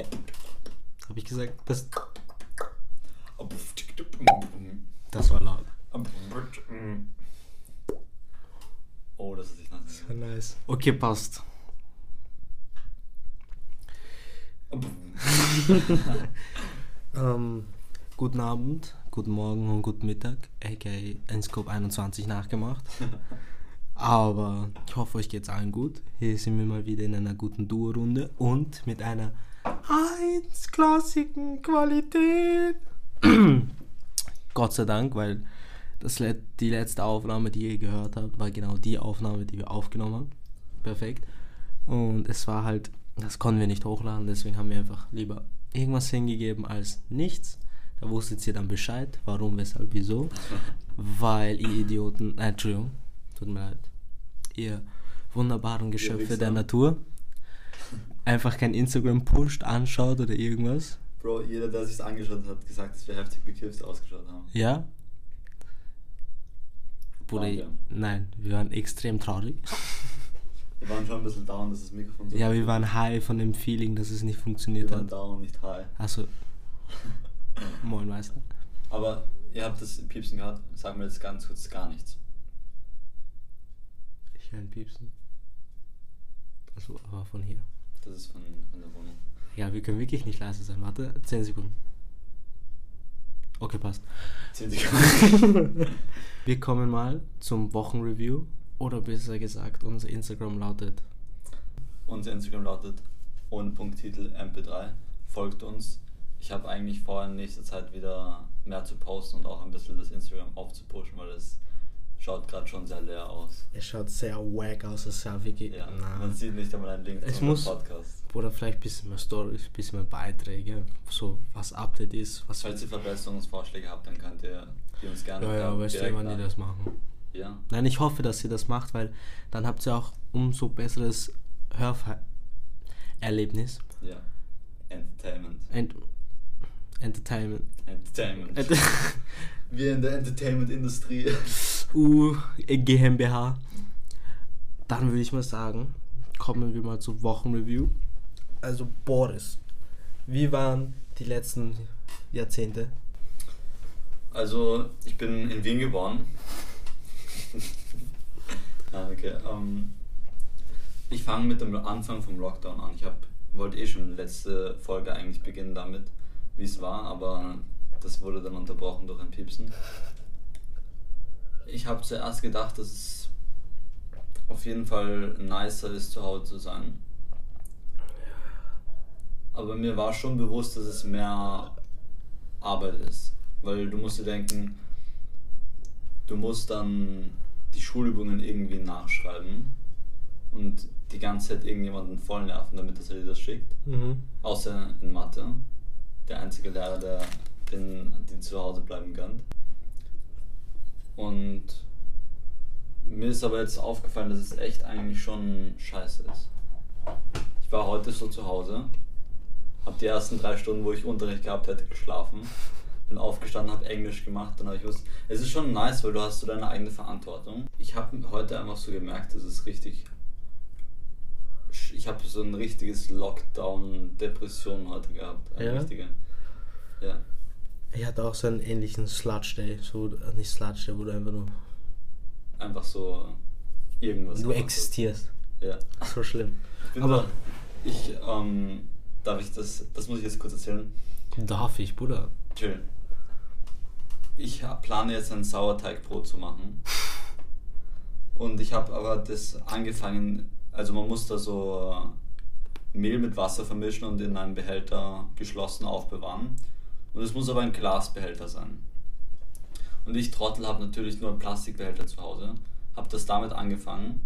Ja. Habe ich gesagt, das, das war laut. Oh, das ist nicht nice. Das war nice. Okay, passt. Ähm, guten Abend, guten Morgen und guten Mittag, aka Enscope 21 nachgemacht. Aber ich hoffe, euch geht's allen gut. Hier sind wir mal wieder in einer guten Duo-Runde und mit einer 1-klassigen Qualität. Gott sei Dank, weil das die letzte Aufnahme, die ihr gehört habt, war genau die Aufnahme, die wir aufgenommen haben. Perfekt. Und es war halt, das konnten wir nicht hochladen, deswegen haben wir einfach lieber irgendwas hingegeben als nichts. Da wusstet ihr dann Bescheid, warum, weshalb, wieso. Weil ihr Idioten, äh, Entschuldigung, tut mir leid, ihr wunderbaren Geschöpfe der Natur einfach kein Instagram pusht, anschaut oder irgendwas. Bro, jeder, der sich's angeschaut hat, hat gesagt, dass wir heftig bekifft ausgeschaut haben. Ja? Bruder, wir? nein, wir waren extrem traurig. Wir waren schon ein bisschen down, dass das Mikrofon so Ja, wir waren high von dem Feeling, dass es nicht wir funktioniert waren hat. down, nicht high. Also, moin Meister. Aber ihr habt das Piepsen gehört, sagen wir jetzt ganz kurz gar nichts. Ich höre ein Piepsen. Also, aber von hier. Das ist von, von der Wohnung. Ja, wir können wirklich nicht leise sein. Warte, 10 Sekunden. Okay, passt. 10 Sekunden. Wir kommen mal zum Wochenreview. Oder besser gesagt, unser Instagram lautet. Unser Instagram lautet ohne Punkttitel mp3. Folgt uns. Ich habe eigentlich vor, in nächster Zeit wieder mehr zu posten und auch ein bisschen das Instagram aufzupushen, weil es schaut gerade schon sehr leer aus. Es schaut sehr wack aus, es sah wirklich. Ja, na, man sieht nicht einmal einen Link Es muss- Podcast. Oder vielleicht ein bisschen mehr Stories, ein bisschen mehr Beiträge, so was Update ist, was Falls ihr Verbesserungsvorschläge habt, dann könnt ihr die uns gerne Ja, ja, weißt du, wann die das machen. Ja, Nein, ich hoffe, dass ihr das macht, weil dann habt ihr auch umso besseres Hörerlebnis. ja. Entertainment. Ent Entertainment. Entertainment. Ent Wir in der Entertainment-Industrie. U GmbH. Dann würde ich mal sagen, kommen wir mal zur Wochenreview. Also Boris, wie waren die letzten Jahrzehnte? Also, ich bin in Wien geboren. ah, okay. Ähm, ich fange mit dem Anfang vom Lockdown an. Ich hab, wollte eh schon letzte Folge eigentlich beginnen damit, wie es war, aber das wurde dann unterbrochen durch ein Piepsen. Ich habe zuerst gedacht, dass es auf jeden Fall nicer ist, zu Hause zu sein. Aber mir war schon bewusst, dass es mehr Arbeit ist. Weil du musst dir denken, du musst dann die Schulübungen irgendwie nachschreiben und die ganze Zeit irgendjemanden voll nerven, damit dass er dir das schickt. Mhm. Außer in Mathe. Der einzige Lehrer, der den, die zu Hause bleiben kann. Und mir ist aber jetzt aufgefallen, dass es echt eigentlich schon scheiße ist. Ich war heute so zu Hause, habe die ersten drei Stunden, wo ich Unterricht gehabt hätte, geschlafen. Bin aufgestanden, habe Englisch gemacht, dann habe ich was. Es ist schon nice, weil du hast so deine eigene Verantwortung. Ich habe heute einfach so gemerkt, dass es richtig. Ich habe so ein richtiges Lockdown-Depression heute gehabt. Eine Ja? richtige. Ja. Ich hatte auch so einen ähnlichen Sludge Day, so äh, nicht Sludge Day, wo du einfach nur Einfach so irgendwas. du existierst. Ja. So schlimm. Aber- da, ich, ähm, darf ich das, das muss ich jetzt kurz erzählen. Darf ich, Bruder? Chill. Ich plane jetzt ein Sauerteigbrot zu machen. Und ich habe aber das angefangen, also man muss da so Mehl mit Wasser vermischen und in einem Behälter geschlossen aufbewahren. Und es muss aber ein Glasbehälter sein. Und ich Trottel habe natürlich nur einen Plastikbehälter zu Hause, habe das damit angefangen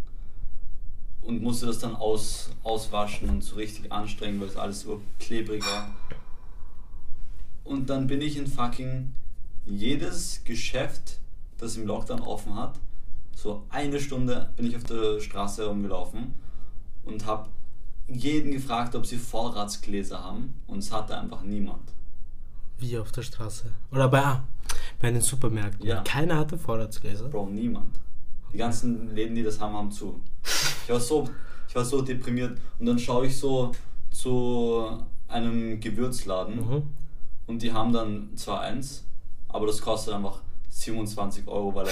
und musste das dann aus, auswaschen und so richtig anstrengen, weil es alles so klebrig war. Und dann bin ich in fucking jedes Geschäft, das im Lockdown offen hat, so eine Stunde bin ich auf der Straße herumgelaufen und habe jeden gefragt, ob sie Vorratsgläser haben und es hatte einfach niemand. Wie auf der Straße. Oder bei, ah, bei den Supermärkten. Ja. Keiner hatte Vorratsgläser. Bro, niemand. Die ganzen Läden, die das haben, haben zu. Ich war so, ich war so deprimiert und dann schaue ich so zu einem Gewürzladen Mhm. und die haben dann zwar eins, aber das kostet einfach 27 Euro, weil,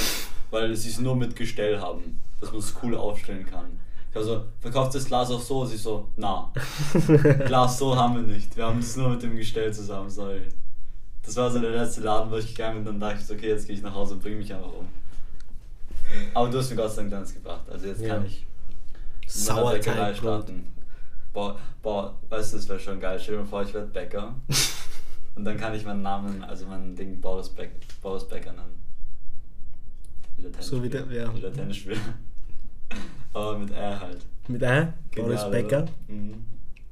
weil sie es nur mit Gestell haben, dass man es cool aufstellen kann. Ich also, verkauft das Glas auch so? Sie so, na, Glas so haben wir nicht. Wir haben es nur mit dem Gestell zusammen, sorry. Das war so der letzte Laden, wo ich gegangen bin, dann dachte ich so, okay, jetzt gehe ich nach Hause und bringe mich einfach um. Aber du hast mir Gott sei Dank eins gebracht, also jetzt Ja. kann ich Sauerteigbrot. starten. Boah, boah, weißt du, das wäre schon geil. Stell dir mal vor, ich werde Bäcker. und dann kann ich meinen Namen, also mein Ding Boris, Beck, Boris Becker nennen. Wieder Tennis So wie der- ja. Wieder Tennisspieler. Aber mit R halt. Mit? Genial, Boris oder? Becker? Mhm.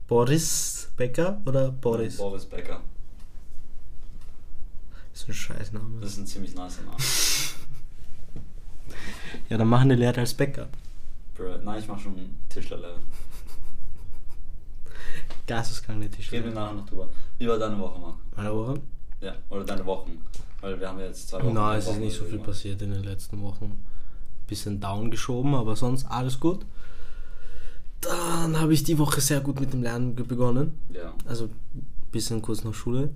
Boris Becker oder Boris? Boris Becker. Das ist ein Scheißname. Das ist ein ziemlich nice Name. Ja, dann machen die Lehrer als Bäcker. Bro, nein, ich mach schon Tischlerlevel. Geisteskranke Reden wir nachher noch drüber. Wie war deine Woche, Marc? Meine Woche? Ja, oder deine Wochen. Weil wir haben ja jetzt zwei Wochen. Nein, es ist Wochen nicht so viel gemacht. passiert in den letzten Wochen. Bisschen down geschoben, aber sonst alles gut. Dann habe ich die Woche sehr gut mit dem Lernen begonnen. Ja. Also bisschen kurz nach Schule.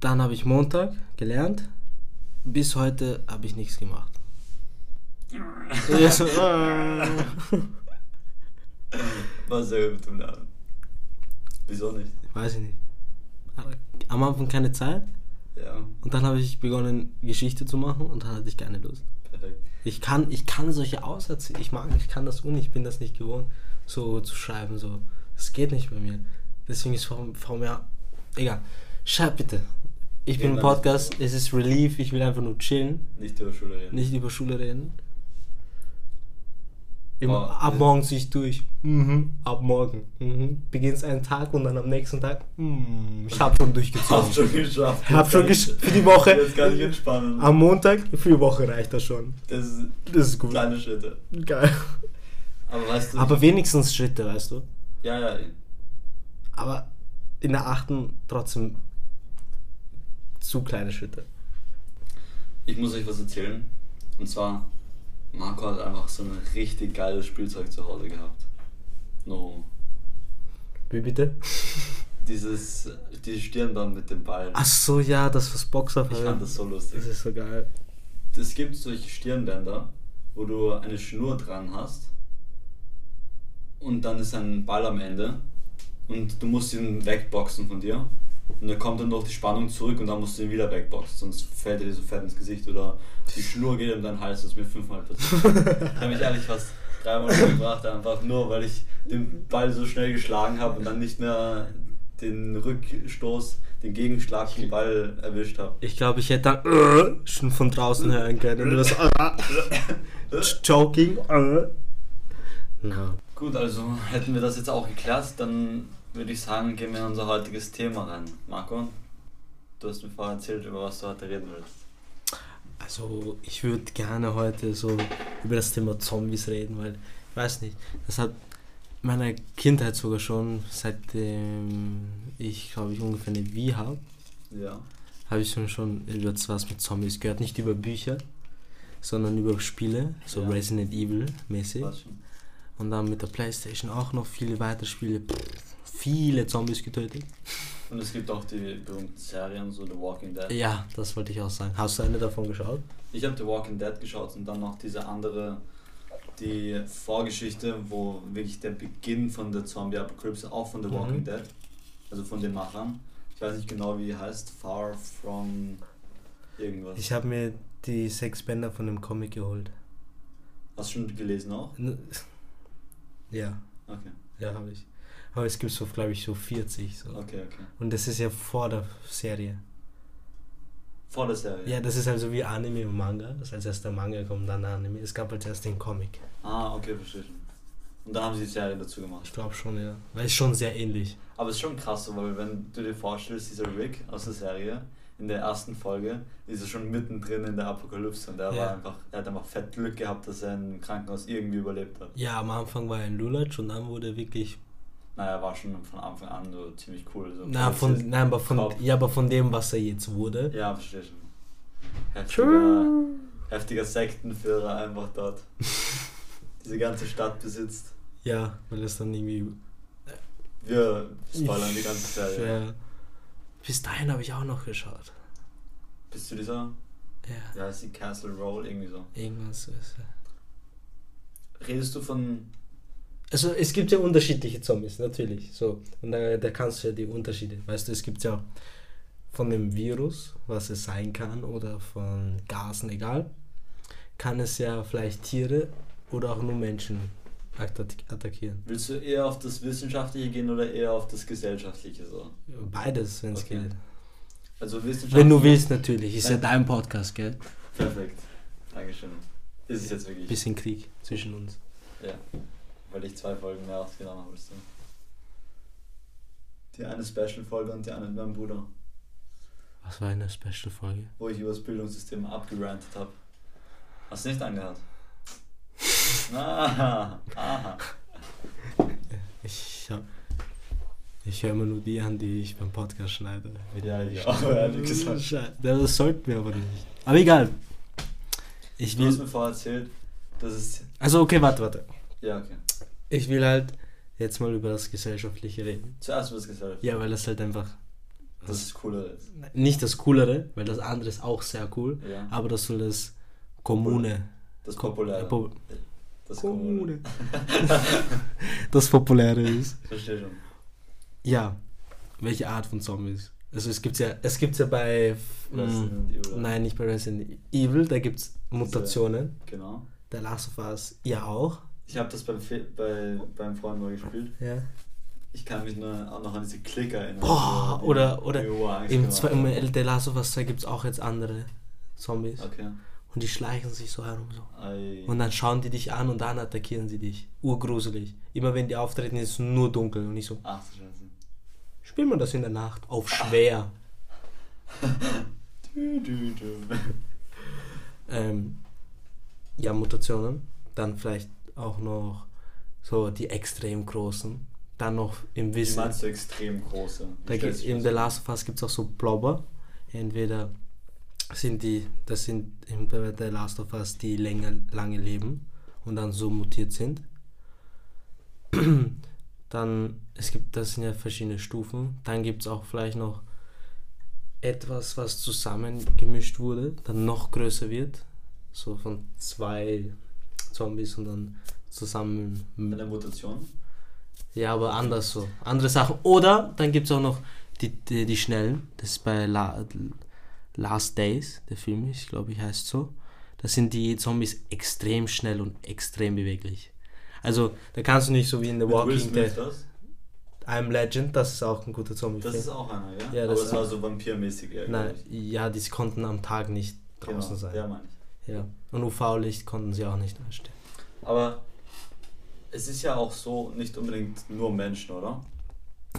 Dann habe ich Montag gelernt. Bis heute habe ich nichts gemacht. War sehr gut im Lernen. Wieso nicht? Weiß ich nicht. Am Anfang keine Zeit. Ja, Und dann habe ich begonnen, Geschichte zu machen und dann hatte ich keine Lust. perfekt. Ich kann, ich kann solche Aussätze, ich mag, ich kann das ohne, ich bin das nicht gewohnt, so zu schreiben, so. Das geht nicht bei mir. Deswegen ist vor, vor mir, egal. Schreib bitte. Ich bin im Podcast, es ist Relief, ich will einfach nur chillen, Nicht über Schule reden. nicht über Schule reden. Immer, Boah, ab äh, morgen zieh ich durch. Mhm, ab morgen. Mhm. Beginnst einen Tag und dann am nächsten Tag, mhm, ich hab schon durchgezogen. Hast schon geschafft. Ich hab schon gesch für die Woche. Jetzt kann ich entspannen. Am Montag, für die Woche reicht das schon. Das ist Das ist gut. kleine Schritte. Geil. Aber weißt du. Aber wenigstens Schritte, weißt du? ja, ja. Aber in der achten trotzdem zu kleine Schritte. Ich muss euch was erzählen. Und zwar, Marco hat einfach so ein richtig geiles Spielzeug zu Hause gehabt. No. Wie bitte? Dieses, dieses Stirnband mit dem Ball. Ach so, ja, das was Boxer Ich fand das so lustig. Das ist so geil. Es gibt solche Stirnbänder, wo du eine Schnur dran hast und dann ist ein Ball am Ende und du musst ihn wegboxen von dir und dann kommt dann durch die Spannung zurück und dann musst du ihn wieder wegboxen, sonst fällt er dir so fett ins Gesicht oder die Schnur geht um deinen Hals, das ist mir fünfmal passiert. da habe ich ehrlich fast dreimal gebracht, einfach nur weil ich den Ball so schnell geschlagen habe und dann nicht mehr den Rückstoß, den Gegenschlag vom Ball erwischt habe. Ich glaube, ich hätte dann äh, schon von draußen hören können. Und das äh, Joking. Äh. Na. Gut, also hätten wir das jetzt auch geklärt, dann würde ich sagen, gehen wir in unser heutiges Thema rein. Marco, du hast mir vorher erzählt, über was du heute reden willst. Also, ich würde gerne heute so über das Thema Zombies reden, weil ich weiß nicht, das hat meiner Kindheit sogar schon, seitdem ich glaube ich ungefähr eine Wii habe, Ja. habe ich schon, schon über was mit Zombies gehört. Nicht über Bücher, sondern über Spiele, so Ja. Resident Evil mäßig. Und dann mit der Playstation auch noch viele weitere Spiele. Pff, viele Zombies getötet. Und es gibt auch die berühmten Serien, so The Walking Dead. Ja, das wollte ich auch sagen. Hast du eine davon geschaut? Ich habe The Walking Dead geschaut und dann noch diese andere, die Vorgeschichte, wo wirklich der Beginn von der Zombie-Apokalypse auch von The Mhm. Walking Dead, also von den Machern. Ich weiß nicht genau, wie die heißt. Far From irgendwas. Ich habe mir die sechs Bänder von dem Comic geholt. Hast du schon gelesen auch? Ja, Okay, ja, habe ich. Aber es gibt so, glaube ich, so 40. So. okay, okay. Und das ist ja vor der Serie. Vor der Serie? Ja, das ist also wie Anime und Manga. Das heißt, erst der Manga kommt, dann der Anime. Es gab halt erst den Comic. Ah, okay, verstehe schon. Und dann haben sie die Serie dazu gemacht. Ich glaube schon, ja. Weil es schon sehr ähnlich. Aber es ist schon krass, weil wenn du dir vorstellst, dieser Rick aus der Serie, in der ersten Folge, ist er schon mittendrin in der Apokalypse und er Ja. war einfach, er hat einfach fett Glück gehabt, dass er im Krankenhaus irgendwie überlebt hat. Ja, am Anfang war er ein Lulatsch und dann wurde er wirklich. Naja, war schon von Anfang an so ziemlich cool. So Na, von, nein, aber von, ja, aber von dem, was er jetzt wurde. Ja, verstehe schon. Heftiger, heftiger Sektenführer einfach dort. Diese ganze Stadt besitzt. Ja, weil es dann irgendwie. Wir spoilern die ganze Serie. Ja. Bis dahin habe ich auch noch geschaut. Bis zu dieser, Ja, ja, ist die Castle Roll, irgendwie so. irgendwas so ist ja. Redest du von, Also es gibt ja unterschiedliche Zombies, natürlich. So. Und da, da kannst du ja die Unterschiede. Weißt du, es gibt ja von dem Virus, was es sein kann, oder von Gasen, egal, kann es ja vielleicht Tiere oder auch nur Menschen attack- attackieren. willst du eher auf das Wissenschaftliche gehen oder eher auf das Gesellschaftliche so? Beides, wenn es Okay. geht. Also Wissenschaft. Wenn du willst, natürlich. Ist ja Nein. dein Podcast, gell? Perfekt. Dankeschön. Ist es jetzt wirklich? Bisschen Krieg zwischen uns. Ja. Weil ich zwei Folgen mehr aufgenommen habe als du. Die eine Special-Folge und die eine mit meinem Bruder, Was war eine Special-Folge? wo ich über das Bildungssystem abgerantet habe. Hast du nicht angehört? Aha, aha. Ich hab. Ich höre immer nur die an, die ich beim Podcast schneide. Ja, ich auch, ehrlich gesagt. Das sollten wir aber nicht. Aber egal. Ich Du hast will. mir vorher erzählt, dass es. Also, okay, warte, warte. Ja, okay. Ich will halt jetzt mal über das Gesellschaftliche reden. Zuerst was gesagt. Ja, weil das halt einfach. Das ist cooler ist. Nicht das Coolere, weil das andere ist auch sehr cool. Ja. Aber das soll das Kommune. Das Populäre. Po- Das Kommune. das Populäre ist. Verstehe schon. Ja, welche Art von Zombies? Also es gibt ja, es gibt's ja bei Resident mm, Evil. nein, nicht bei Resident Evil, da gibt es Mutationen. Genau. Der Last of Us ja auch. Ich habe das beim, Fe bei, beim Freund mal gespielt. Ja. Ich kann mich nur auch noch an diese Klicker erinnern. Boah, oder- oder Im, gemacht zwei, im Last of Us 2 gibt es auch jetzt andere Zombies. Okay. Und die schleichen sich so herum so. Ei. Und dann schauen die dich an und dann attackieren sie dich. Urgruselig. Immer wenn die auftreten, ist es nur dunkel und ich so. Ach du Scheiße. Spielen wir das in der Nacht? Auf schwer. Du, du, du. ähm, ja, Mutationen. Dann vielleicht auch noch so die extrem großen. Dann noch im Wie Wissen. meinst du extrem große? Wie Da gibt, in The? Last of Us gibt es auch so Blobber. Entweder sind die, das sind in The Last of Us, die länger, lange leben und dann so mutiert sind. Dann, es gibt, das sind ja verschiedene Stufen. Dann gibt es auch vielleicht noch etwas, was zusammengemischt wurde, dann noch größer wird. So von zwei Zombies und dann zusammen Eine Mutation? ja, aber anders so. Andere Sachen. Oder dann gibt es auch noch die, die, die Schnellen. Das ist bei La, Last Days, der Film, ich glaube, ich heißt so. Da sind die Zombies extrem schnell und extrem beweglich. Also, da kannst du nicht so wie in The Mit Walking Dead. das? I'm Legend, das ist auch ein guter zombie Das ist auch einer, ja? Ja, Aber das das ist- war so vampirmäßig, ja, Nein, ja, die konnten am Tag nicht draußen genau. sein. Ja, meine ich. Ja. Und UV-Licht konnten sie auch nicht anstellen. Aber es ist ja auch so, nicht unbedingt nur Menschen, oder?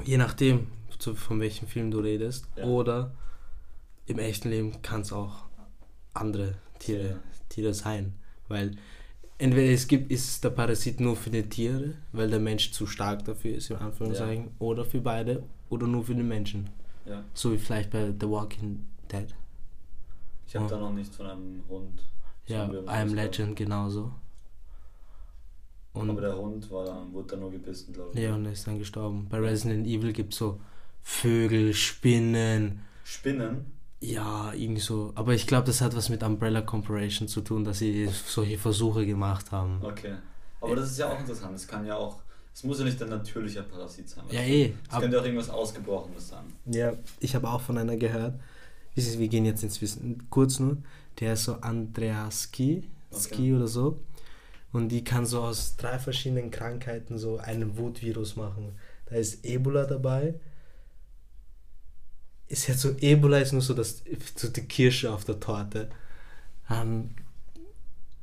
Je nachdem, zu, von welchem Film du redest. Ja. Oder im echten Leben kann es auch andere Tiere, Ja. Tiere sein. Weil entweder es gibt, ist der Parasit nur für die Tiere, weil der Mensch zu stark dafür ist, im Anführungszeichen, oder für beide, oder nur für den Menschen. Ja. So wie vielleicht bei The Walking Dead. Ich habe Ja. da noch nicht von einem Hund. Ja, I Am Legend genauso. Und, Aber der Hund war dann, wurde dann nur gebissen, glaube ich. ja, und er ist dann gestorben. Bei Resident Evil gibt es so Vögel, Spinnen, Spinnen? Ja, irgendwie so. Aber ich glaube, das hat was mit Umbrella Corporation zu tun, dass sie solche Versuche gemacht haben. Okay. Aber das ist ja auch interessant. Es kann ja auch. Es muss ja nicht ein natürlicher Parasit sein. Ja, eh. Es könnte auch irgendwas Ausgebrochenes sein. ja, ich habe auch von einer gehört. Ist Wir gehen jetzt ins Wissen. Kurz nur. Der ist so Andreaski, Ski Okay. oder so. Und die kann so aus drei verschiedenen Krankheiten so einen Wutvirus machen. Da ist Ebola dabei. Ist jetzt so, Ebola ist nur so, das, so die Kirsche auf der Torte. Ähm,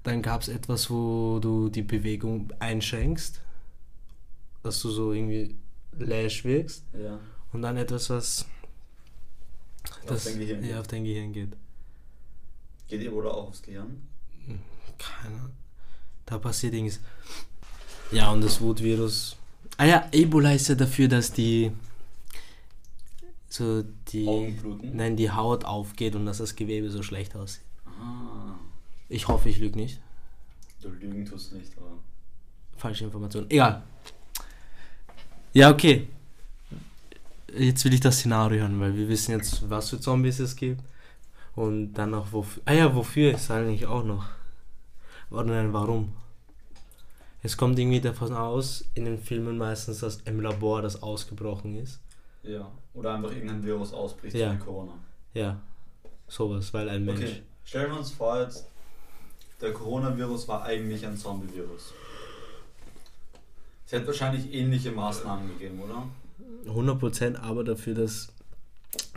dann gab es etwas, wo du die Bewegung einschränkst, dass du so irgendwie läsch wirkst. Ja. Und dann etwas, was Auf dein Gehirn ja, geht. auf dein Gehirn geht. Geht Ebola auch aufs Gehirn? Keine Ahnung. Da passiert irgendwas. Ja, und das Wutvirus. Ah ja, Ebola ist ja dafür, dass die so die Augen bluten? nein, die Haut aufgeht und dass das Gewebe so schlecht aussieht. Ah. Ich hoffe, ich lüge nicht. Du lügen tust nicht, aber. Falsche Information. Egal. Ja, okay. Jetzt will ich das Szenario hören, weil wir wissen jetzt, was für Zombies es gibt. Und dann auch wofür. Ah ja, wofür ist eigentlich auch noch. Oder nein, warum? Es kommt irgendwie davon aus, in den Filmen meistens, dass im Labor das ausgebrochen ist. Ja. Oder einfach irgendein Virus ausbricht Ja. wie Corona. Ja, sowas, weil ein Mensch. Okay, stellen wir uns vor jetzt, der Coronavirus war eigentlich ein Zombie-Virus. Es hätte wahrscheinlich ähnliche Maßnahmen gegeben, oder? 100% aber dafür, dass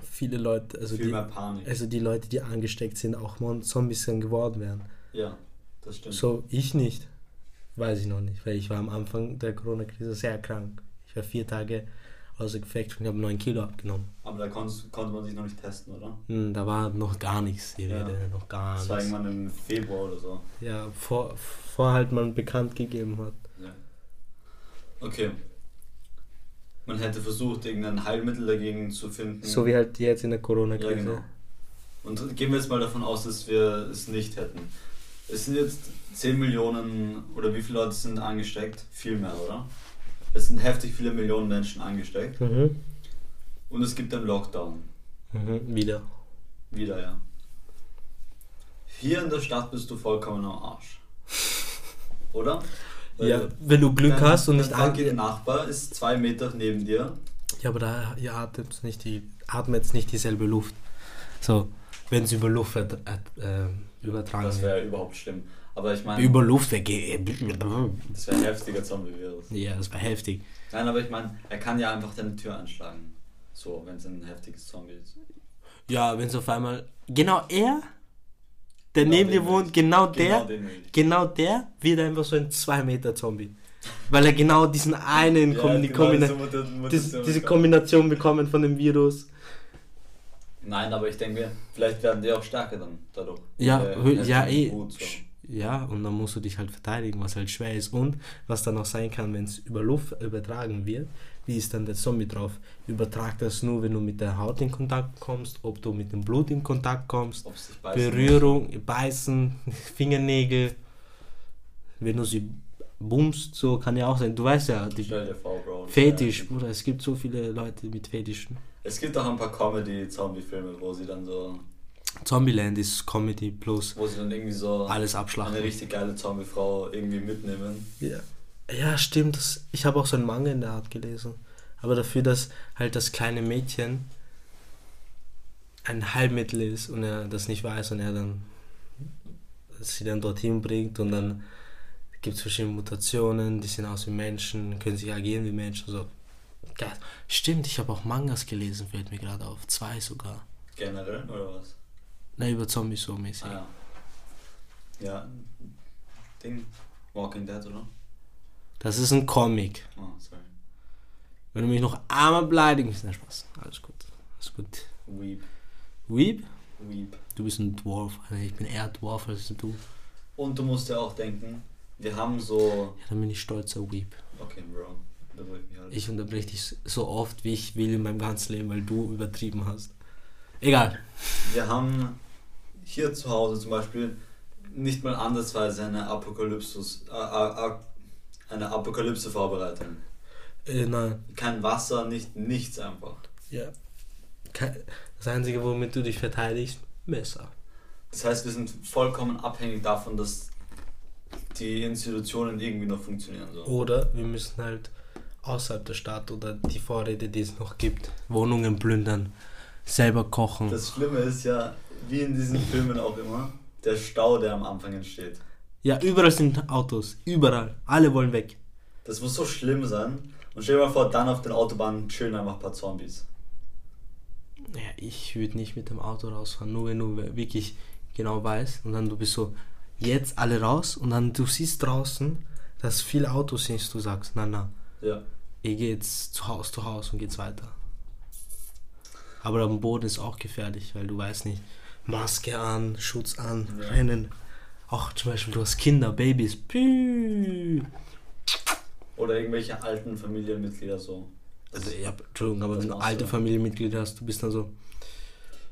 viele Leute, also die, also die Leute, die angesteckt sind, auch mal Zombies dann geworden wären. ja, das stimmt. So, ich nicht. Weiß ich noch nicht, weil ich war am Anfang der Corona-Krise sehr krank. Ich war vier Tage außer Gefecht und habe 9 Kilo abgenommen. Aber da konnte man sich noch nicht testen, oder? Hm, Da war noch gar nichts, die Ja. Rede, noch gar Das war nichts. irgendwann im Februar oder so. Ja, vor, vor halt man bekannt gegeben hat. Ja. Okay. Man hätte versucht, irgendein Heilmittel dagegen zu finden. So wie halt jetzt in der Ja, Corona-Krise. genau. Und gehen wir jetzt mal davon aus, dass wir es nicht hätten. Es sind jetzt 10 Millionen oder wie viele Leute sind angesteckt? Viel mehr, oder? Es sind heftig viele Millionen Menschen angesteckt Mhm. und es gibt einen Lockdown. Mhm. Wieder. Wieder, ja. Hier in der Stadt bist du vollkommen am Arsch. Oder? Ja, wenn du Glück dein- hast und nicht fucking an. Nachbar ist zwei Meter neben dir. Ja, aber da ihr atmet nicht die atmet jetzt nicht dieselbe Luft. So, wenn es über Luft äh, äh, übertragen Das wäre überhaupt schlimm. Aber ich meine, Über Luft weggeht. das wäre ein heftiger Zombie-Virus. Ja, das war heftig. Nein, aber ich meine, er kann ja einfach deine Tür anschlagen. So, wenn es ein heftiges Zombie ist. Ja, wenn es auf einmal. Genau er, der Genau neben dir wohnt, genau ich. der, genau der wird einfach so ein 2 Meter Zombie. Weil er genau diesen einen Ja, Kombi genau, Kombina diese Muta- Mutation diese. Kombination bekommen von dem Virus. Nein, aber ich denke mir, vielleicht werden die auch stärker dann dadurch. Ja, Äh, ja, heftigen eh. Wut, so. Ja, und dann musst du dich halt verteidigen, was halt schwer ist. Und was dann auch sein kann, wenn es über Luft übertragen wird, wie ist dann der Zombie drauf? Übertragt das nur, wenn du mit der Haut in Kontakt kommst, ob du mit dem Blut in Kontakt kommst, beißen Berührung, Beißen, Fingernägel, wenn du sie bummst, so kann ja auch sein. Du weißt ja, muss. die vor. Fetisch, Bruder, es gibt so viele Leute mit Fetischen. Es gibt auch ein paar Comedy-Zombie-Filme, wo sie dann so, Zombieland ist Comedy plus wo sie dann irgendwie so alles eine abschlachten. richtig geile Zombie-Frau irgendwie mitnehmen. Ja, ja stimmt. Das, ich habe auch so einen Manga in der Art gelesen. Aber dafür, dass halt das kleine Mädchen ein Heilmittel ist und er das nicht weiß und er dann sie dann dorthin bringt und dann gibt es verschiedene Mutationen, die sehen aus wie Menschen, können sich agieren wie Menschen. So. Geil. Stimmt, ich habe auch Mangas gelesen, fällt mir gerade auf. Zwei sogar. Generell, oder was? Na, über Zombies so mäßig. Ah, ja. Ja, Ding. Walking Dead, oder? Das ist ein Comic. Oh, sorry. Wenn du mich noch einmal beleidigst, na Spaß. Alles gut. Alles gut. Weep. Weep? Weep. Du bist ein Dwarf. Ich bin eher Dwarf als du. Und du musst ja auch denken, wir haben so. Ja, dann bin ich stolzer Weep. Okay, Bro. Halt. Ich unterbreche dich so oft, wie ich will in meinem ganzen Leben, weil du übertrieben hast. Egal. Wir haben hier zu Hause zum Beispiel nicht mal ansatzweise eine Apokalypse, äh, äh, äh, eine Apokalypse vorbereitet. Äh, nein. Kein Wasser, nicht nichts einfach. Ja. Das Einzige, womit du dich verteidigst, Messer. Das heißt, wir sind vollkommen abhängig davon, dass die Institutionen irgendwie noch funktionieren. So. Oder wir müssen halt außerhalb der Stadt oder die Vorräte, die es noch gibt, Wohnungen plündern, selber kochen. Das Schlimme ist ja, wie in diesen Filmen auch immer, der Stau, der am Anfang entsteht. ja, überall sind Autos. Überall. Alle wollen weg. Das muss so schlimm sein. Und stell dir mal vor, dann auf den Autobahnen chillen einfach ein paar Zombies. Ja, ich würde nicht mit dem Auto rausfahren, nur wenn du wirklich genau weißt und dann du bist so, jetzt alle raus und dann du siehst draußen, dass viele Autos sind, du sagst, na na, Ja. ich gehe jetzt zu Haus zu Haus und geht's weiter. Aber am Boden ist auch gefährlich, weil du weißt nicht, Maske an, Schutz an, Ja. rennen. Auch zum Beispiel, du hast Kinder, Babys. Pü. Oder irgendwelche alten Familienmitglieder so. Also, ja, Entschuldigung, aber wenn du alte. Familienmitglieder hast, du bist dann so.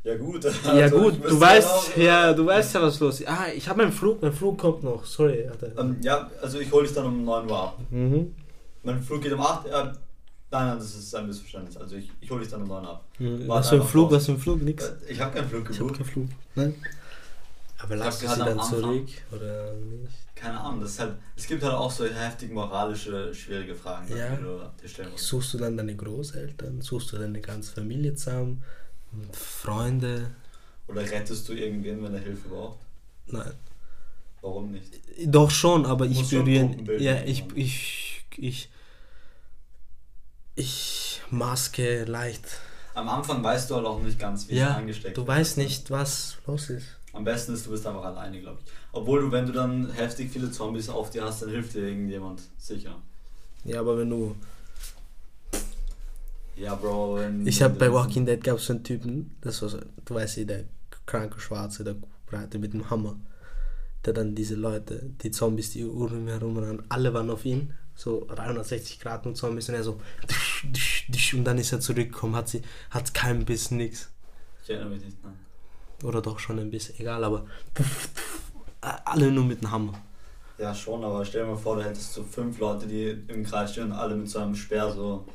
Ja gut. Ja also gut, ich du weißt, auch- ja, du weißt ja, was los ist. Ah, ich habe meinen Flug, mein Flug kommt noch. Sorry. Ähm, ja, also ich hole dich dann um 9 Uhr ab. Mhm. Mein Flug geht um 8 Uhr. Nein, nein, das ist ein Missverständnis. Also ich, ich hole dich dann um 9 ab. Warte Was für ein Flug, raus. was für ein Flug, nix. Äh, Ich habe keinen Flug Ich hab gebucht. keinen Flug. Nein. Aber Ich lass du sie dann Anfang- zurück oder nicht? Keine Ahnung, das halt, es gibt halt auch so heftig moralische, schwierige Fragen, Ja. die du dir stellen musst. Suchst du dann deine Großeltern? Suchst du deine ganze Familie zusammen? Und Freunde? Oder rettest du irgendwen, wenn er Hilfe braucht? Nein. Warum nicht? Doch schon, aber ich berühre. Ja, ich, machen. ich, ich. Ich maske leicht. Am Anfang weißt du halt auch nicht ganz, wie es Ja, angesteckt du weißt nicht, was los ist. Am besten ist, du bist einfach alleine, glaube ich. Obwohl du, wenn du dann heftig viele Zombies auf dir hast, dann hilft dir irgendjemand. Sicher. Ja, aber wenn du. Ja, Bro. Wenn, Ich habe bei Walking Dead gab es so einen Typen, das war so, du weißt ja, der kranke Schwarze, der Breite mit dem Hammer, der dann diese Leute, die Zombies, die um ihn herum waren, alle waren auf ihn, so 360 Grad und Zombies und er so und dann ist er zurückgekommen, hat sie, hat keinen Biss, nix. Ich erinnere mich nicht, nein. Oder doch schon ein Biss, egal, aber alle nur mit dem Hammer. Ja, schon, aber stell dir mal vor, du hättest so fünf Leute, die im Kreis stehen und alle mit so einem Speer so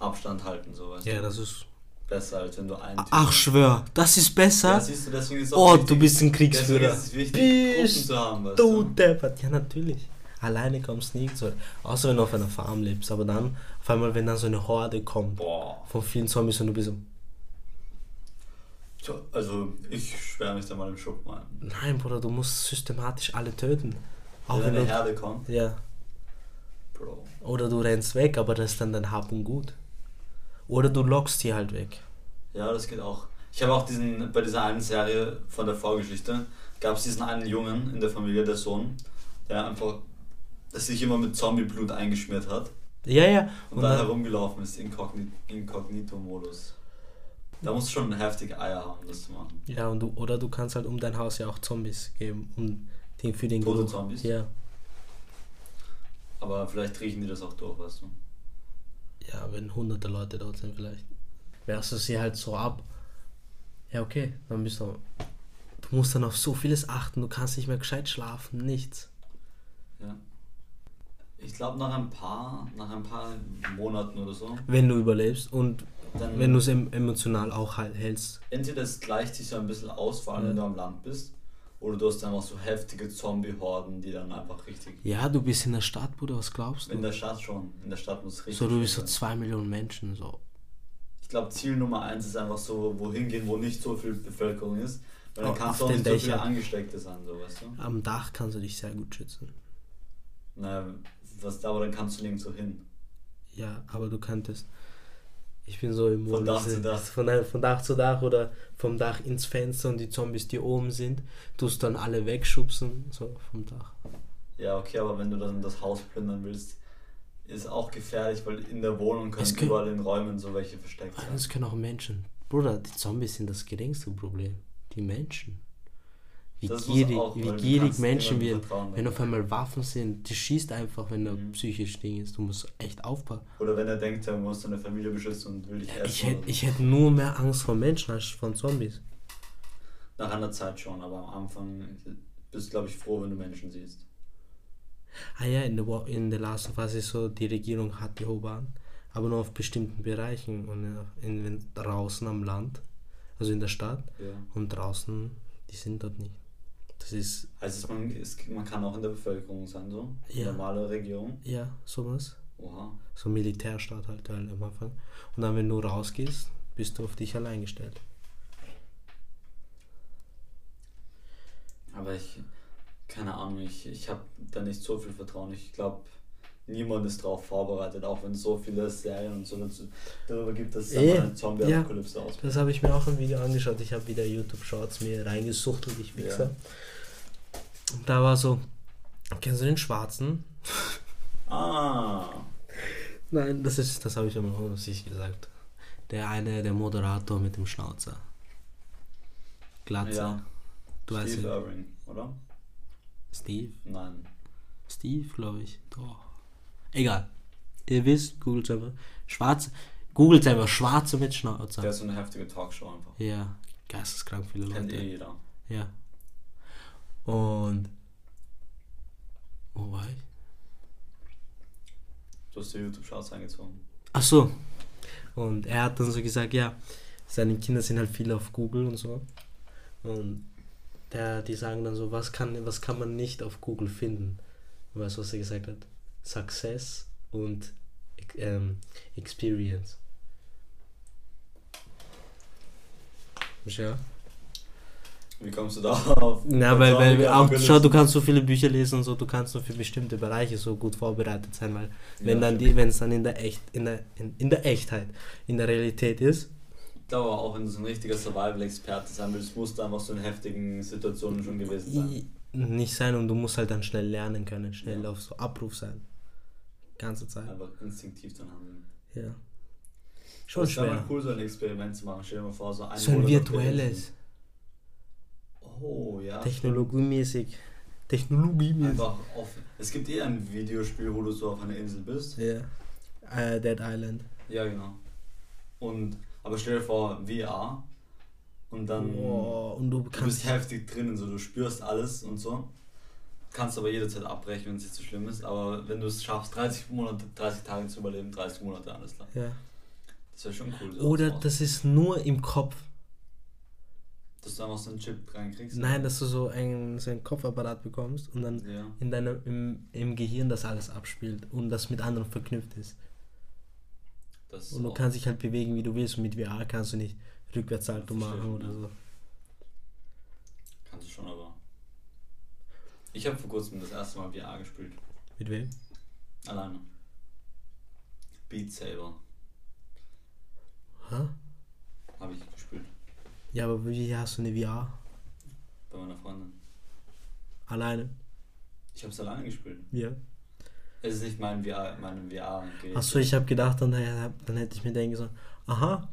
Abstand halten, so weißt Ja, du. das ist. Besser, als wenn du einen Ach, schwör, das ist besser. Ja, siehst du, deswegen ist es oh, auch du wichtig- bist ein Deswegen Kriegsführer. ist es wichtig, Gruppen zu haben, weißt du du. deppert. Ja, natürlich. Alleine kommst du nirgends. Außer wenn du auf einer Farm lebst. Aber dann, auf einmal, wenn dann so eine Horde kommt Boah. von vielen Zombies und du bist so, Tja, Also, ich sperre mich da mal im Schuppen ein. nein, Bruder, du musst systematisch alle töten. Auch Wenn wenn eine du, Herde kommt, ja. Bro. Oder du rennst weg, aber das ist dann dein Hab und Gut. Oder du lockst die halt weg. Ja, das geht auch. Ich habe auch diesen, bei dieser einen Serie von der Vorgeschichte, gab es diesen einen Jungen in der Familie, der Sohn, der einfach der sich immer mit Zombie-Blut eingeschmiert hat Ja, ja. und, Und dann dann, herumgelaufen ist, Inkogni Inkognito-Modus. Da musst du schon heftige Eier haben, das zu machen. ja, und du, oder du kannst halt um dein Haus ja auch Zombies geben. Um den, für den Tote Geruch. Zombies? Ja. Aber vielleicht riechen die das auch durch, weißt du. Ja, wenn hunderte Leute dort sind vielleicht. Wehrst du sie halt so ab. Ja, okay, dann bist du. Du musst dann auf so vieles achten, du kannst nicht mehr gescheit schlafen, nichts. Ja. Ich glaube nach ein paar, nach ein paar Monaten oder so, Wenn du überlebst und dann wenn du es em emotional auch hältst. entweder es gleicht sich so ein bisschen aus, vor allem Ja. wenn du am Land bist, oder du hast einfach so heftige Zombie-Horden, die dann einfach richtig. Ja, du bist in der Stadt, Bruder, was glaubst In du? der Stadt schon. In der Stadt muss richtig. So, du bist so zwei Millionen Menschen, so. Ich glaube, Ziel Nummer eins ist einfach so, wohin gehen, wo nicht so viel Bevölkerung ist. Weil dann Auf- kannst du auch nicht so viele. Angesteckte sein, so weißt du. Am Dach kannst du dich sehr gut schützen. Naja, was da, aber dann kannst du nirgendwo hin. Ja, aber du könntest. Ich bin so im Von Dach Modus, zu Dach. Von, von Dach zu Dach oder vom Dach ins Fenster und die Zombies, die oben sind, tust dann alle wegschubsen, so vom Dach. Ja, okay, aber wenn du dann das Haus plündern willst, ist auch gefährlich, weil in der Wohnung können kann- überall in Räumen so welche versteckt sein. Es können auch Menschen. Bruder, die Zombies sind das geringste Problem. Die Menschen. Wie Das gierig, auch, wie gierig Menschen werden. Wenn auf einmal Waffen sind, die schießt einfach, wenn er Mhm. psychisch Ding ist. Du musst echt aufpassen. Oder wenn er denkt, er muss seine Familie beschützen und will dich essen. Ich hätte ich hätt nur mehr Angst vor Menschen als von Zombies. Nach einer Zeit schon, aber am Anfang bist du, glaube ich, froh, wenn du Menschen siehst. Ah ja, in der, in der Last of Us ist so, die Regierung hat die Obahn, aber nur auf bestimmten Bereichen und in, in, draußen am Land, also in der Stadt Ja. und draußen, die sind dort nicht. Das ist, es, man, ist, man kann auch in der Bevölkerung sein, so? Ja. Normale Regierung. ja, sowas. Oha. So Militärstaat halt, halt am Anfang. Und dann, wenn du rausgehst, bist du auf dich allein gestellt. Aber ich, keine Ahnung, ich, ich habe da nicht so viel Vertrauen. Ich glaube, niemand ist darauf vorbereitet, auch wenn es so viele Serien und so darüber gibt, dass es einfach eine Zombie-Apokalypse ausbricht. Das habe ich mir auch im Video angeschaut. Ich habe wieder YouTube-Shorts mir reingesuchtelt, ich Wichser. Und da war so, kennst du den Schwarzen? Ah, Nein, das ist, das habe ich immer noch sich gesagt. Der eine, der Moderator mit dem Schnauzer. Glatze. ja. Du weißt Steve ja. Irving, oder? Steve? Nein. Steve, glaube ich. Doch. Egal. Ihr wisst, googelt einfach. Schwarze. Googelt einfach Schwarze mit Schnauzer. Der ist so eine heftige Talkshow einfach. Ja, geisteskrank viele Kennt eh Leute. jeder. Ja. Und. Wo war ich? Du hast die YouTube-Charts eingezogen. Ach so. Und er hat dann so gesagt, ja, seine Kinder sind halt viel auf Google und so. Und der, die sagen dann so, was kann, was kann man nicht auf Google finden? Weißt du, was er gesagt hat? Success und ähm, Experience. Ja. Wie kommst du da auf? Na, weil, weil auch, schau, du kannst so viele Bücher lesen und so, du kannst nur für bestimmte Bereiche so gut vorbereitet sein, weil wenn Ja, dann die, wenn es dann in der echt, in der, in, in der Echtheit, in der Realität ist, Ich glaube auch, wenn du so ein richtiger Survival-Experte sein willst, musst du einfach so in heftigen Situationen schon gewesen sein. nicht sein und du musst halt dann schnell lernen können, schnell Ja. auf so Abruf sein. Ganze Zeit. Einfach instinktiv dann handeln. Ja. Schon Das schwer. mal cool, so ein Experiment zu machen. Stell dir mal vor, so ein So ein virtuelles. Oh, ja. technologiemäßig. Technologiemäßig. Einfach auf. Es gibt eh ein Videospiel, wo du so auf einer Insel bist. Ja. Äh, Dead Island. Ja, genau. Und, aber stell dir vor, VR. Und dann. Boah, und du Du bist heftig drinnen, so du spürst alles und so. Kannst aber jederzeit abbrechen, wenn es nicht so schlimm ist. Aber wenn du es schaffst, 30 Monate, 30 Tage zu überleben, 30 Monate, alles klar. Ja. Das wäre schon cool. so Oder das ist nur im Kopf. Dass du einfach so einen Chip reinkriegst. Nein, dass du so einen, so einen Kopfapparat bekommst und dann Ja. in deinem im, im Gehirn das alles abspielt und das mit anderen verknüpft ist. Ist Und du kannst dich halt bewegen, wie du willst. Und mit VR kannst du nicht Rückwärtssalto machen oder so. Kannst du schon, aber. Ich habe vor kurzem das erste Mal VR gespielt. Mit wem? Alleine. Beat Saber Hä? habe ich gespielt. Ja, aber wie hast du eine VR? Bei meiner Freundin. Alleine? Ich habe es alleine gespielt. Ja. Es ist nicht mein VR, meine VR. Achso, ich habe gedacht, dann, dann hätte ich mir denken sollen, aha,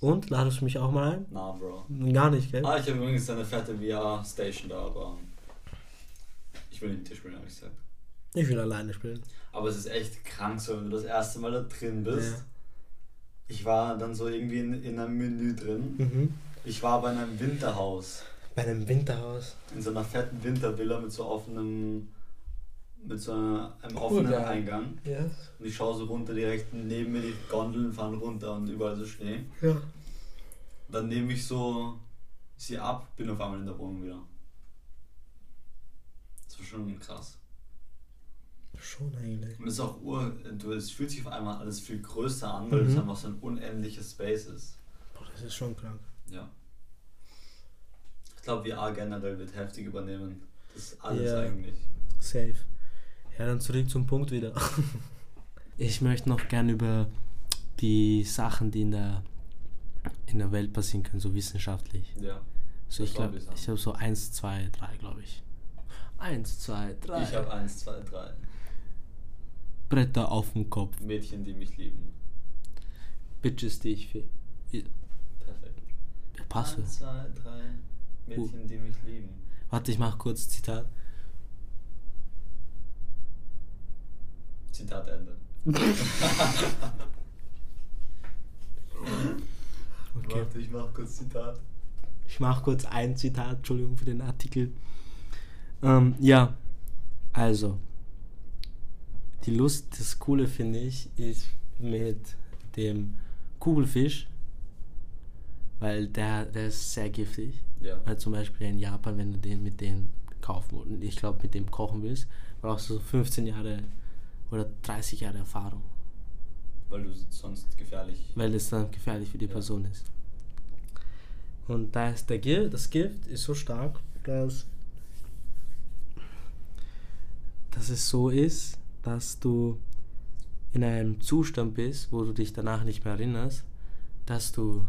und ladest du mich auch mal Na, Bro. ein? Gar nicht, gell? Ah, ich habe übrigens eine fette VR-Station da, aber ich will nicht spielen, habe ich gesagt. Ich will alleine spielen. Aber es ist echt krank, so wenn du das erste Mal da drin bist. Ja. Ich war dann so irgendwie in, in einem Menü drin. Mhm. Ich war bei einem Winterhaus. Bei einem Winterhaus. In so einer fetten Wintervilla mit so offenem, mit so einer, einem Cool, offenen geil. Eingang. Ja. Und ich schaue so runter, direkt neben mir die Gondeln fahren runter und überall so Schnee. Ja. Dann nehme ich so sie ab, bin auf einmal in der Wohnung wieder. Das war schon krass. Schon eigentlich. Und es ist auch ur, du, es fühlt sich auf einmal alles viel größer an, weil Mhm. es einfach so ein unendliches Space ist. Boah, das ist schon krank. Ja. Ich glaube, VR generell wird heftig übernehmen. Das ist alles Ja. eigentlich. Safe. Ja, dann zurück zum Punkt wieder. Ich möchte noch gern über die Sachen, die in der, in der Welt passieren können, so wissenschaftlich. Ja. So, ich glaube, ich habe so 1, 2, 3, glaube ich. 1, 2, 3. Ich habe eins, zwei, drei. Bretter auf dem Kopf. Mädchen, die mich lieben. Bitches, die ich für. Perfekt. Passt. Eins, zwei, drei. Mädchen, die mich lieben. Warte, ich mach kurz Zitat. Zitat Ende. Okay. Warte, ich mach kurz Zitat. Ich mache kurz ein Zitat, Entschuldigung für den Artikel. Ähm, ja, also, die Lust, das Coole finde ich, ist mit dem Kugelfisch, weil der, der ist sehr giftig. Ja. Weil zum Beispiel in Japan, wenn du den mit denen kaufen und ich glaube mit dem kochen willst, brauchst du so 15 Jahre oder 30 Jahre Erfahrung, Weil du sonst gefährlich. weil es dann gefährlich für die Ja. Person ist. Und da ist der Gift, das Gift ist so stark, dass, dass es so ist, dass du in einem Zustand bist, wo du dich danach nicht mehr erinnerst, dass du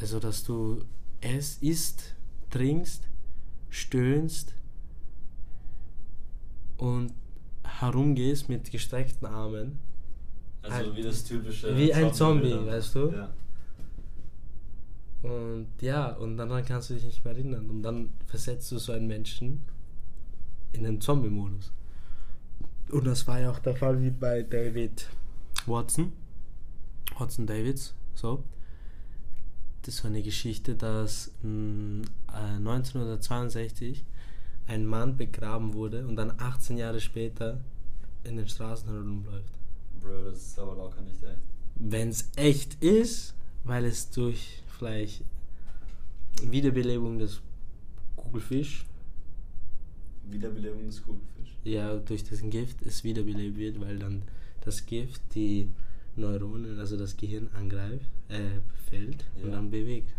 also dass du es isst, trinkst, stöhnst und herumgehst mit gestreckten Armen. Also wie das typische. Wie ein Zombie, Zombie-Bilder. weißt du? Ja. Und ja, und dann kannst du dich nicht mehr erinnern. Und dann versetzt du so einen Menschen in den Zombie-Modus. Und das war ja auch der Fall wie bei David Watson. Watson Davids, so. Das war eine Geschichte, dass mh, äh, 1962 ein Mann begraben wurde und dann 18 Jahre später in den Straßen herumläuft. Bro, das ist aber locker nicht echt. Wenn es echt ist, weil es durch vielleicht Wiederbelebung des Kugelfisch, Wiederbelebung des Kugelfisch. ja, durch das Gift es wiederbelebt wird, weil dann das Gift die Neuronen, also das Gehirn angreift, äh, befällt und Ja. dann bewegt.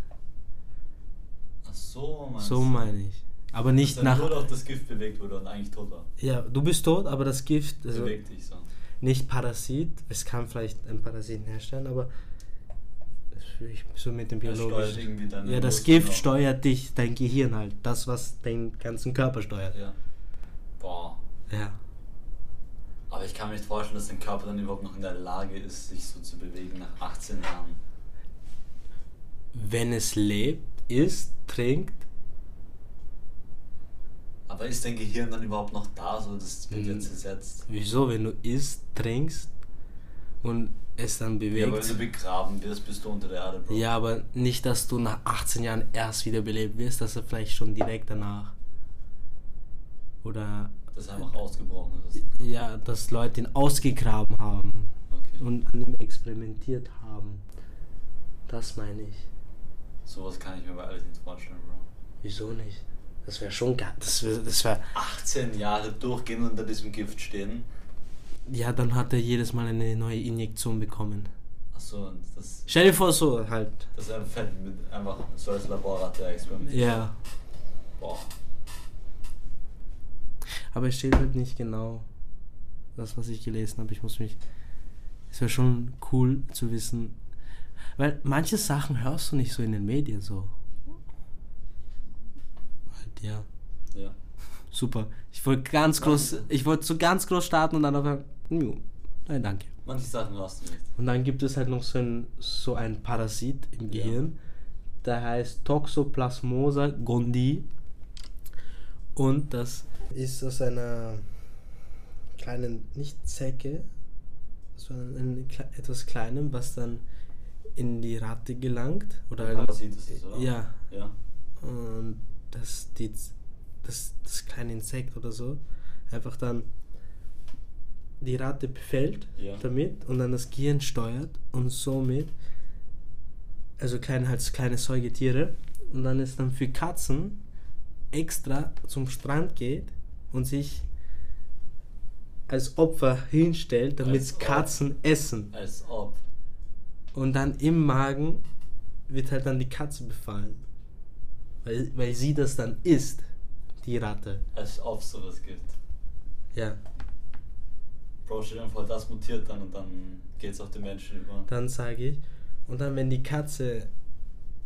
Ach so, meinst So meine ich. Aber nicht Dass dann nach. nur noch das Gift bewegt wurde und eigentlich tot war. Ja, du bist tot, aber das Gift, also Bewegt dich so. nicht Parasit, es kann vielleicht ein Parasiten herstellen, aber das fühle ich so mit dem biologischen. deine Ja, das Gift auch. steuert dich, dein Gehirn halt. Das, was deinen ganzen Körper steuert. Ja. Boah. Ja. Aber ich kann mir nicht vorstellen, dass dein Körper dann überhaupt noch in der Lage ist, sich so zu bewegen nach 18 Jahren. Wenn es lebt, isst, trinkt, Aber ist dein Gehirn dann überhaupt noch da? So, das wird Mhm. jetzt zersetzt. wieso, wenn du isst, trinkst und es dann Ja, aber wenn bewegt. du begraben wirst, bist du unter der Erde, Bro. Ja, aber nicht, dass du nach 18 Jahren erst wiederbelebt wirst, dass er vielleicht schon direkt danach. Oder Das ist einfach ausgebrochen ist. ja, dass Leute ihn ausgegraben haben Okay. und an ihm experimentiert haben. Das meine ich. Sowas kann ich mir aber ehrlich nicht vorstellen, Bro. Wieso nicht? Das wäre schon geil. Das wäre, das wär, 18 Jahre durchgehend unter diesem Gift stehen. Ja, dann hat er jedes Mal eine neue Injektion bekommen. Achso, das, Stell dir vor, so halt. das ist einfach mit einfach so als Laborratte experimentiert. Ja. Boah. Aber es steht halt nicht genau das, was ich gelesen habe. Ich muss mich. Es wäre schon cool zu wissen. Weil manche Sachen hörst du nicht so in den Medien so. Halt, ja. Ja. Super. Ich wollte ganz groß. Ich wollte so ganz groß starten und dann aber. nö, Nein, danke. Manche Sachen hörst du nicht. Und dann gibt es halt noch so ein, so ein Parasit im Ja. Gehirn, der heißt Toxoplasmosa gondii. Und das ist aus einer kleinen, nicht Zecke, sondern etwas Kleinem, was dann in die Ratte gelangt. Oder Ein Parasit ist das, oder? Ja. Ja. Und das, die, das, das kleine Insekt oder so einfach dann die Ratte befällt Ja. damit und dann das Gehirn steuert und somit, also kleine, halt kleine Säugetiere, und dann ist dann für Katzen extra zum Strand geht und sich als Opfer hinstellt, damit Als ob. Katzen essen. Als ob. Und dann im Magen wird halt dann die Katze befallen. Weil, weil sie das dann isst, die Ratte. Als ob sowas gibt. Ja. Bro, stell dir vor, das mutiert dann und dann geht's auf den Menschen über. Dann sage ich. Und dann, wenn die Katze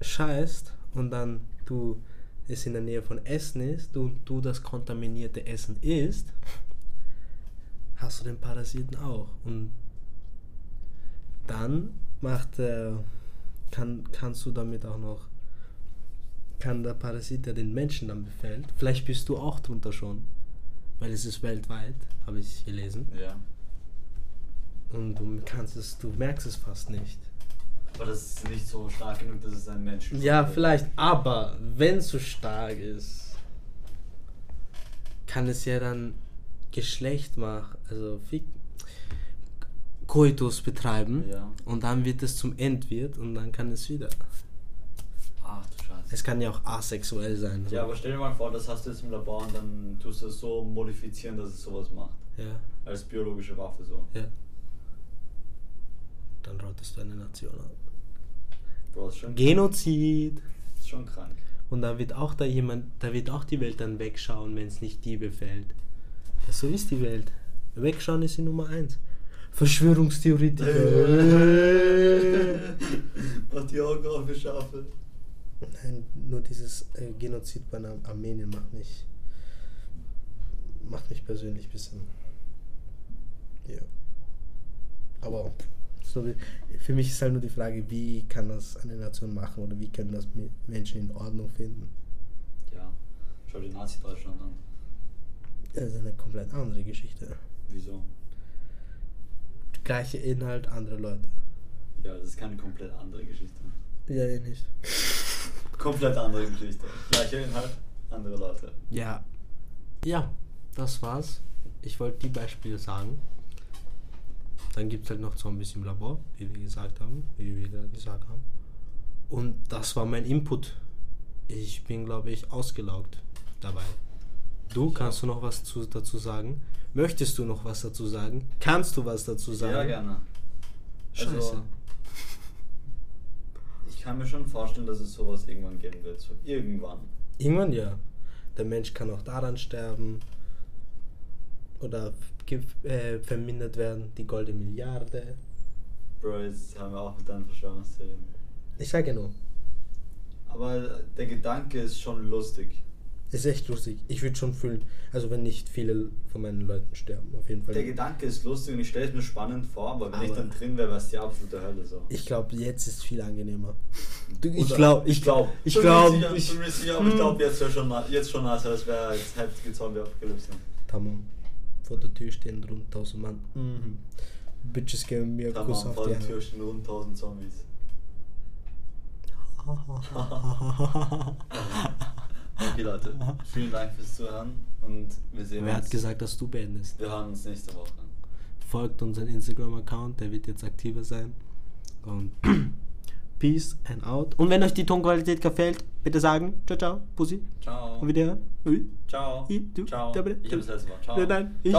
scheißt und dann du es in der Nähe von Essen ist, du, du das kontaminierte Essen isst, hast du den Parasiten auch. Und dann macht der, kann, kannst du damit auch noch, kann der Parasit, der den Menschen dann befällt, vielleicht bist du auch drunter schon, weil es ist weltweit, habe ich gelesen. Ja. Und du kannst es, du merkst es fast nicht. Aber das ist nicht so stark genug, dass es einen Menschen. Ja, verletzt. vielleicht, aber wenn es so stark ist, kann es ja dann Geschlecht machen, also Koitus betreiben Ja. und dann wird es zum Endwirt und dann kann es wieder. Es kann ja auch asexuell sein. so. Ja, aber stell dir mal vor, das hast du jetzt im Labor und dann tust du es so modifizieren, dass es sowas macht. ja, Als biologische Waffe so. ja. Dann rottest du eine Nation schon, Genozid. das ist schon krank. Und da wird auch da jemand, da wird auch die Welt dann wegschauen, wenn es nicht die befällt. Ja, so ist die Welt. Wegschauen ist die Nummer eins. Verschwörungstheoretiker. Mach die Augen auf, ihr Schafe. Nein, nur dieses äh, Genozid bei Ar- Armenien macht mich, macht mich persönlich ein bisschen. Ja. Aber so wie, für mich ist halt nur die Frage, wie kann das eine Nation machen oder wie können das Me- Menschen in Ordnung finden? Ja, schau dir Nazi-Deutschland an. Das ist eine komplett andere Geschichte. Wieso? Gleiche Inhalt, andere Leute. Ja, das ist keine komplett andere Geschichte. Ja, eh nicht. Komplett andere Geschichte. Gleicher Inhalt, andere Leute. Ja. Ja, das war's. Ich wollte die Beispiele sagen. Dann gibt es halt noch Zombies im Labor, wie wir gesagt haben, wie wir gesagt haben. Und das war mein Input. Ich bin, glaube ich, ausgelaugt dabei. Du, kannst du noch was zu, dazu sagen? Möchtest du noch was dazu sagen? Kannst du was dazu sagen? Ja, gerne. Scheiße. Also, kann mir schon vorstellen, dass es sowas irgendwann geben wird. So irgendwann. Irgendwann ja. Der Mensch kann auch daran sterben oder äh, vermindert werden, die goldene Milliarde. Bro, jetzt haben wir auch mit deinen Verschwörungstheorien. Ich sage nur, Aber der Gedanke ist schon lustig. Ist echt lustig. Ich würde schon fühlen, also wenn nicht viele von meinen Leuten sterben, auf jeden Fall. Der Gedanke ist lustig und ich stelle es mir spannend vor, aber wenn ich Aber- dann drin wäre, wäre es die absolute Hölle so. Ich glaube, jetzt ist viel angenehmer. Du, ich glaube, ich glaube, ich glaube, ich, aber ich glaube jetzt wäre schon jetzt schon also das wäre jetzt heftige Zombie-Apokalypse. Tamam. Vor der Tür stehen rund 1000 Mann. Mhm. Bitches geben mir einen Kuss auf vor der Tür stehen rund 1000 Zombies. Okay Leute, vielen Dank fürs Zuhören und wir sehen Wer hat uns. gesagt, dass du beendest? Wir hören uns nächste Woche. Folgt unseren Instagram-Account, der wird jetzt aktiver sein. Und Peace and out. Und wenn euch die Tonqualität gefällt, bitte sagen. Ciao, ciao. Pussy. Ciao. Und wieder. Ciao. I, du, Ciao. Ich habe das letzte Wort. Ciao. Nein, nein, ich.